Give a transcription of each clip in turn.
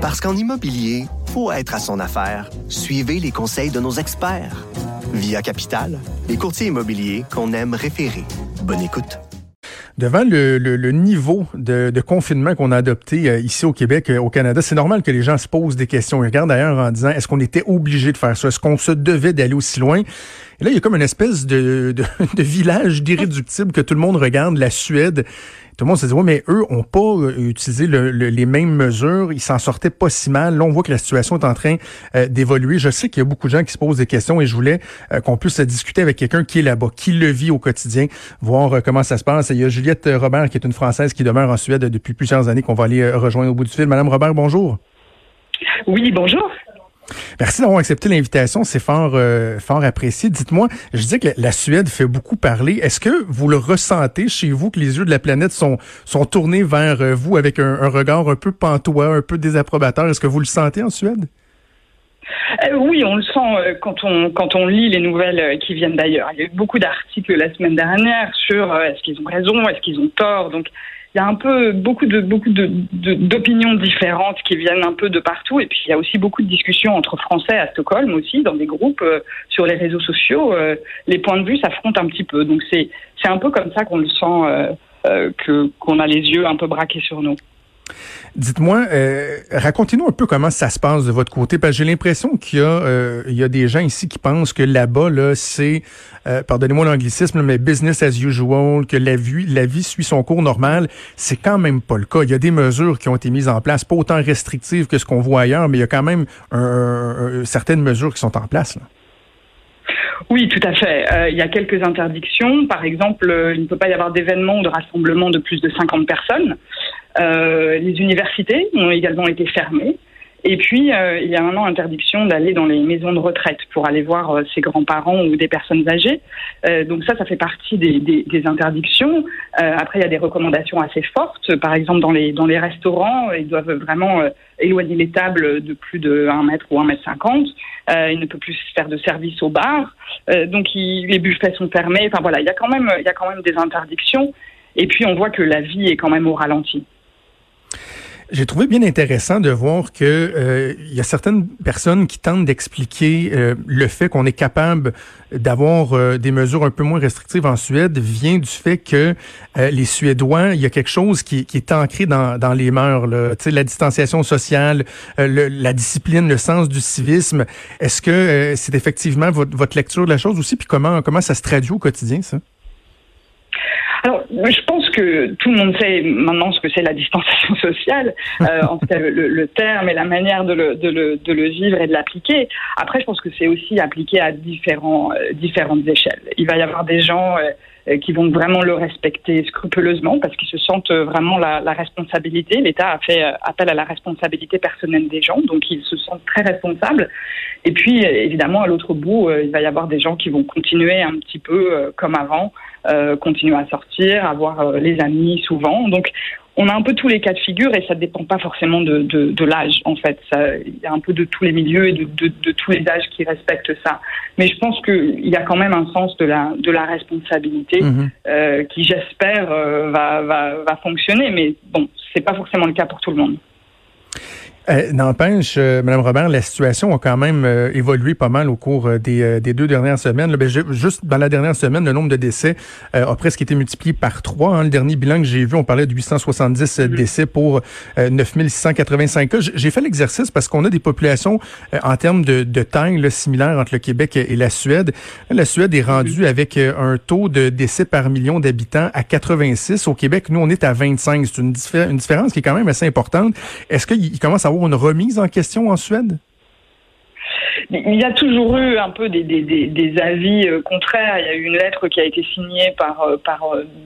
Parce qu'en immobilier, faut être à son affaire. Suivez les conseils de nos experts. Via Capital, les courtiers immobiliers qu'on aime référer. Bonne écoute. Devant le, niveau de, confinement qu'on a adopté euh, ici au Québec, euh, au Canada, c'est normal que les gens se posent des questions. Ils regardent d'ailleurs en disant est-ce qu'on était obligé de faire ça? Est-ce qu'on se devait d'aller aussi loin? Et là, il y a comme une espèce de, de, de village d'irréductibles que tout le monde regarde, la Suède tout le monde se dit, oui, mais eux ont pas euh, utilisé les mêmes mesures, ils s'en sortaient pas si mal. Là, on voit que la situation est en train euh, d'évoluer. Je sais qu'il y a beaucoup de gens qui se posent des questions et je voulais euh, qu'on puisse discuter avec quelqu'un qui est là-bas, qui le vit au quotidien, voir comment ça se passe. Il y a Juliette Robert, qui est une Française qui demeure en Suède depuis plusieurs années, qu'on va aller rejoindre au bout du fil. Madame Robert, bonjour. Oui, bonjour. Merci d'avoir accepté l'invitation, c'est fort, euh, fort apprécié. Dites-moi, je dis que la Suède fait beaucoup parler. Est-ce que vous le ressentez chez vous, que les yeux de la planète sont, sont tournés vers euh, vous avec un, regard un peu pantois, un peu désapprobateur? Est-ce que vous le sentez en Suède? Euh, oui, on le sent quand on quand on lit les nouvelles qui viennent d'ailleurs. Il y a eu beaucoup d'articles la semaine dernière sur est-ce qu'ils ont raison, est-ce qu'ils ont tort? Donc il y a un peu beaucoup de beaucoup de, d'opinions différentes qui viennent un peu de partout et puis il y a aussi beaucoup de discussions entre Français à Stockholm aussi dans des groupes euh, sur les réseaux sociaux. Euh, les points de vue s'affrontent un petit peu, donc c'est c'est un peu comme ça qu'on le sent euh, que qu'on a les yeux un peu braqués sur nous. Dites-moi, euh, racontez-nous un peu comment ça se passe de votre côté, parce que j'ai l'impression qu'il y a, euh, des gens ici qui pensent que là-bas, là, c'est, euh, pardonnez-moi l'anglicisme, mais business as usual, que la vie, la vie suit son cours normal. C'est quand même pas le cas. Il y a des mesures qui ont été mises en place, pas autant restrictives que ce qu'on voit ailleurs, mais il y a quand même certaines mesures qui sont en place. Oui, tout à fait. il y a quelques interdictions. Par exemple, il ne peut pas y avoir d'événements ou de rassemblements de plus de 50 personnes. Euh, les universités ont également été fermées. Et puis, euh, il y a un an, interdiction d'aller dans les maisons de retraite pour aller voir euh, ses grands-parents ou des personnes âgées. Euh, donc ça, ça fait partie des, des, des interdictions. après, il y a des recommandations assez fortes. Par exemple, dans les, dans les restaurants, ils doivent vraiment éloigner les tables de plus de 1 mètre ou 1 mètre 50. il ne peut plus faire de service au bar. donc, il, les buffets sont fermés. Enfin voilà, il y a quand même, il y a quand même des interdictions. Et puis, on voit que la vie est quand même au ralenti. J'ai trouvé bien intéressant de voir que euh, il y a certaines personnes qui tentent d'expliquer euh, le fait qu'on est capable d'avoir euh, des mesures un peu moins restrictives en Suède vient du fait que les Suédois, il y a quelque chose qui, qui est ancré dans, dans les mœurs, là. la distanciation sociale, la discipline, le sens du civisme. Est-ce que c'est effectivement votre, votre lecture de la chose aussi, puis comment comment ça se traduit au quotidien ça? Alors, je pense que tout le monde sait maintenant ce que c'est la distanciation sociale, euh, en tout cas le, terme et la manière de le, de le, de le vivre et de l'appliquer. Après, je pense que c'est aussi appliqué à différents, euh, différentes échelles. Il va y avoir des gens euh, qui vont vraiment le respecter scrupuleusement parce qu'ils se sentent vraiment la, responsabilité. L'État a fait appel à la responsabilité personnelle des gens, donc ils se sentent très responsables. Et puis, évidemment, à l'autre bout, il va y avoir des gens qui vont continuer un petit peu comme avant euh, continuer à sortir, avoir euh, les amis souvent. Donc, on a un peu tous les cas de figure et ça ne dépend pas forcément de, de, de l'âge, en fait. Il y a un peu de tous les milieux et de, de, tous les âges qui respectent ça. Mais je pense qu'il y a quand même un sens de la, de la responsabilité mhm. euh, qui, j'espère, euh, va, va, va fonctionner. Mais bon, c'est pas forcément le cas pour tout le monde. Euh, n'empêche, euh, Madame Robert, la situation a quand même euh, évolué pas mal au cours des, deux dernières semaines. Ben, juste dans la dernière semaine, le nombre de décès a presque été multiplié par trois. Hein. Le dernier bilan que j'ai vu, on parlait de 870 mm-hmm. décès pour 9685 cas. J'ai fait l'exercice parce qu'on a des populations en termes de, de taille similaires entre le Québec et la Suède. La Suède est rendue mm-hmm. avec un taux de décès par million d'habitants à 86. Au Québec, nous, on est à 25. C'est une, une différence qui est quand même assez importante. Est-ce qu'il commence à avoir une remise en question en Suède? Il y a toujours eu un peu des, avis euh, contraires. Il y a eu une lettre qui a été signée par, euh, par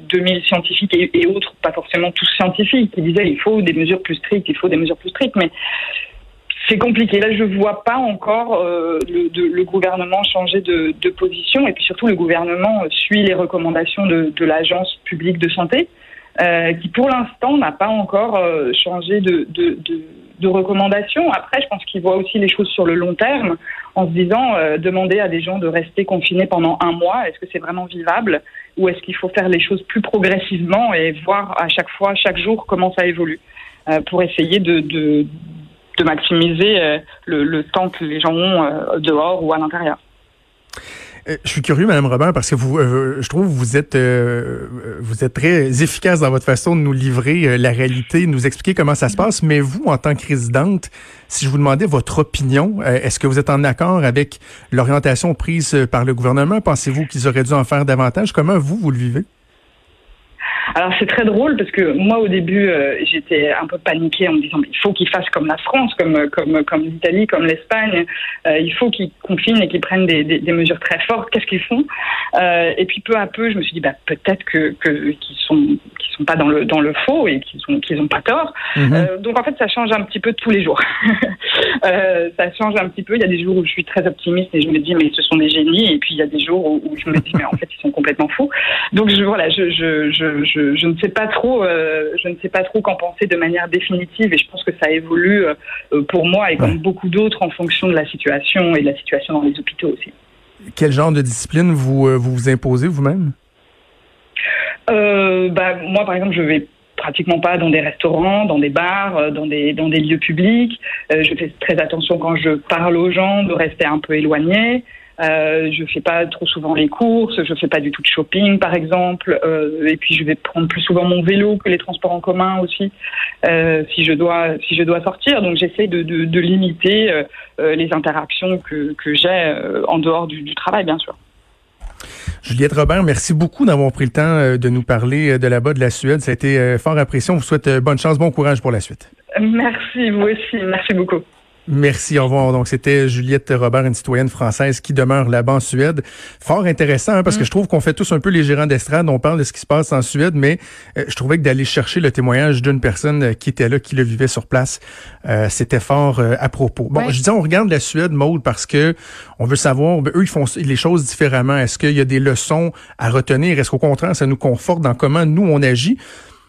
2000 euh, scientifiques et, autres, pas forcément tous scientifiques, qui disaient il faut des mesures plus strictes, il faut des mesures plus strictes. Mais c'est compliqué. Là, je ne vois pas encore le, gouvernement changer de, de, position. Et puis surtout, le gouvernement suit les recommandations de, de l'Agence publique de santé, qui pour l'instant n'a pas encore changé de, de recommandations. Après, je pense qu'ils voient aussi les choses sur le long terme en se disant euh, demander à des gens de rester confinés pendant un mois, est-ce que c'est vraiment vivable ou est-ce qu'il faut faire les choses plus progressivement et voir à chaque fois, chaque jour, comment ça évolue euh, pour essayer de, de, de maximiser le, le, temps que les gens ont dehors ou à l'intérieur. Euh, je suis curieux, Madame Robert, parce que vous, euh, je trouve, vous êtes, euh, vous êtes très efficace dans votre façon de nous livrer la réalité, nous expliquer comment ça se passe. Mais vous, en tant que résidente, si je vous demandais votre opinion, est-ce que vous êtes en accord avec l'orientation prise par le gouvernement? Pensez-vous qu'ils auraient dû en faire davantage? Comment vous, vous le vivez? Alors c'est très drôle parce que moi au début euh, j'étais un peu paniquée en me disant mais il faut qu'ils fassent comme la France, comme comme comme l'Italie, comme l'Espagne. Euh, il faut qu'ils confinent et qu'ils prennent des, des, des, mesures très fortes. Qu'est-ce qu'ils font euh, Et puis peu à peu je me suis dit bah peut-être que qu'ils sont qu'ils sont pas dans le dans le faux et qu'ils ont qu'ils ont pas tort. Mhm. Donc en fait ça change un petit peu tous les jours. ça change un petit peu. Il y a des jours où je suis très optimiste et je me dis mais ce sont des génies et puis il y a des jours où, je me dis mais en fait ils sont complètement fous. Donc je voilà je je, je je, ne sais pas trop, euh, je ne sais pas trop qu'en penser de manière définitive et je pense que ça évolue euh, pour moi et comme beaucoup d'autres en fonction de la situation et de la situation dans les hôpitaux aussi. Quel genre de discipline vous euh, vous, imposez vous-même? Bah, moi, par exemple, je vais pratiquement pas dans des restaurants, dans des bars, dans des dans des lieux publics. je fais très attention quand je parle aux gens de rester un peu éloigné. Euh, je fais pas trop souvent les courses, je fais pas du tout de shopping par exemple, euh, et puis je vais prendre plus souvent mon vélo que les transports en commun aussi euh, si je dois si je dois sortir. Donc j'essaie de, de, de, limiter euh, les interactions que, que j'ai en dehors du, du travail bien sûr. Juliette Robert, merci beaucoup d'avoir pris le temps de nous parler de là-bas de la Suède. Ça a été fort apprécié. On vous souhaite bonne chance, bon courage pour la suite. Merci, vous aussi. Merci beaucoup. Merci, au revoir. Donc, c'était Juliette Robert, une citoyenne française qui demeure là-bas en Suède. Fort intéressant, hein, parce que mm. je trouve qu'on fait tous un peu les gérants d'estrade. On parle de ce qui se passe en Suède, mais euh, je trouvais que d'aller chercher le témoignage d'une personne euh, qui était là, qui le vivait sur place, euh, c'était fort à propos. Bon, je dis on regarde la Suède, mode parce que on veut savoir, ben, eux, ils font les choses différemment. Est-ce qu'il y a des leçons à retenir? Est-ce qu'au contraire, ça nous conforte dans comment nous, on agit?